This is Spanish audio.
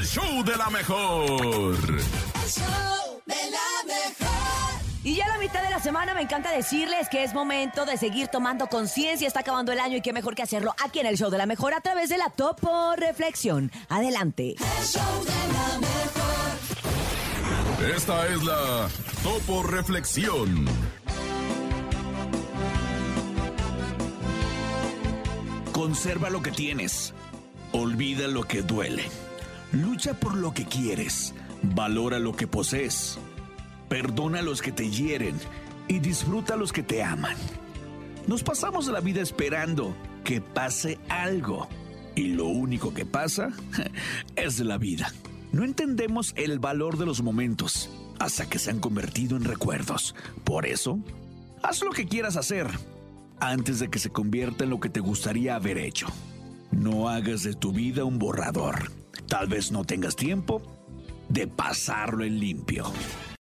el show de la mejor. El show de la mejor. Y ya a la mitad de la semana me encanta decirles que es momento de seguir tomando conciencia. Está acabando el año y qué mejor que hacerlo aquí en el show de la mejor a través de la Topo Reflexión. Adelante. El show de la mejor. Esta es la Topo Reflexión. Conserva lo que tienes. Olvida lo que duele. Lucha por lo que quieres. Valora lo que posees. Perdona a los que te hieren y disfruta a los que te aman. Nos pasamos la vida esperando que pase algo. Y lo único que pasa es la vida. No entendemos el valor de los momentos hasta que se han convertido en recuerdos. Por eso, haz lo que quieras hacer antes de que se convierta en lo que te gustaría haber hecho. No hagas de tu vida un borrador. Tal vez no tengas tiempo de pasarlo en limpio.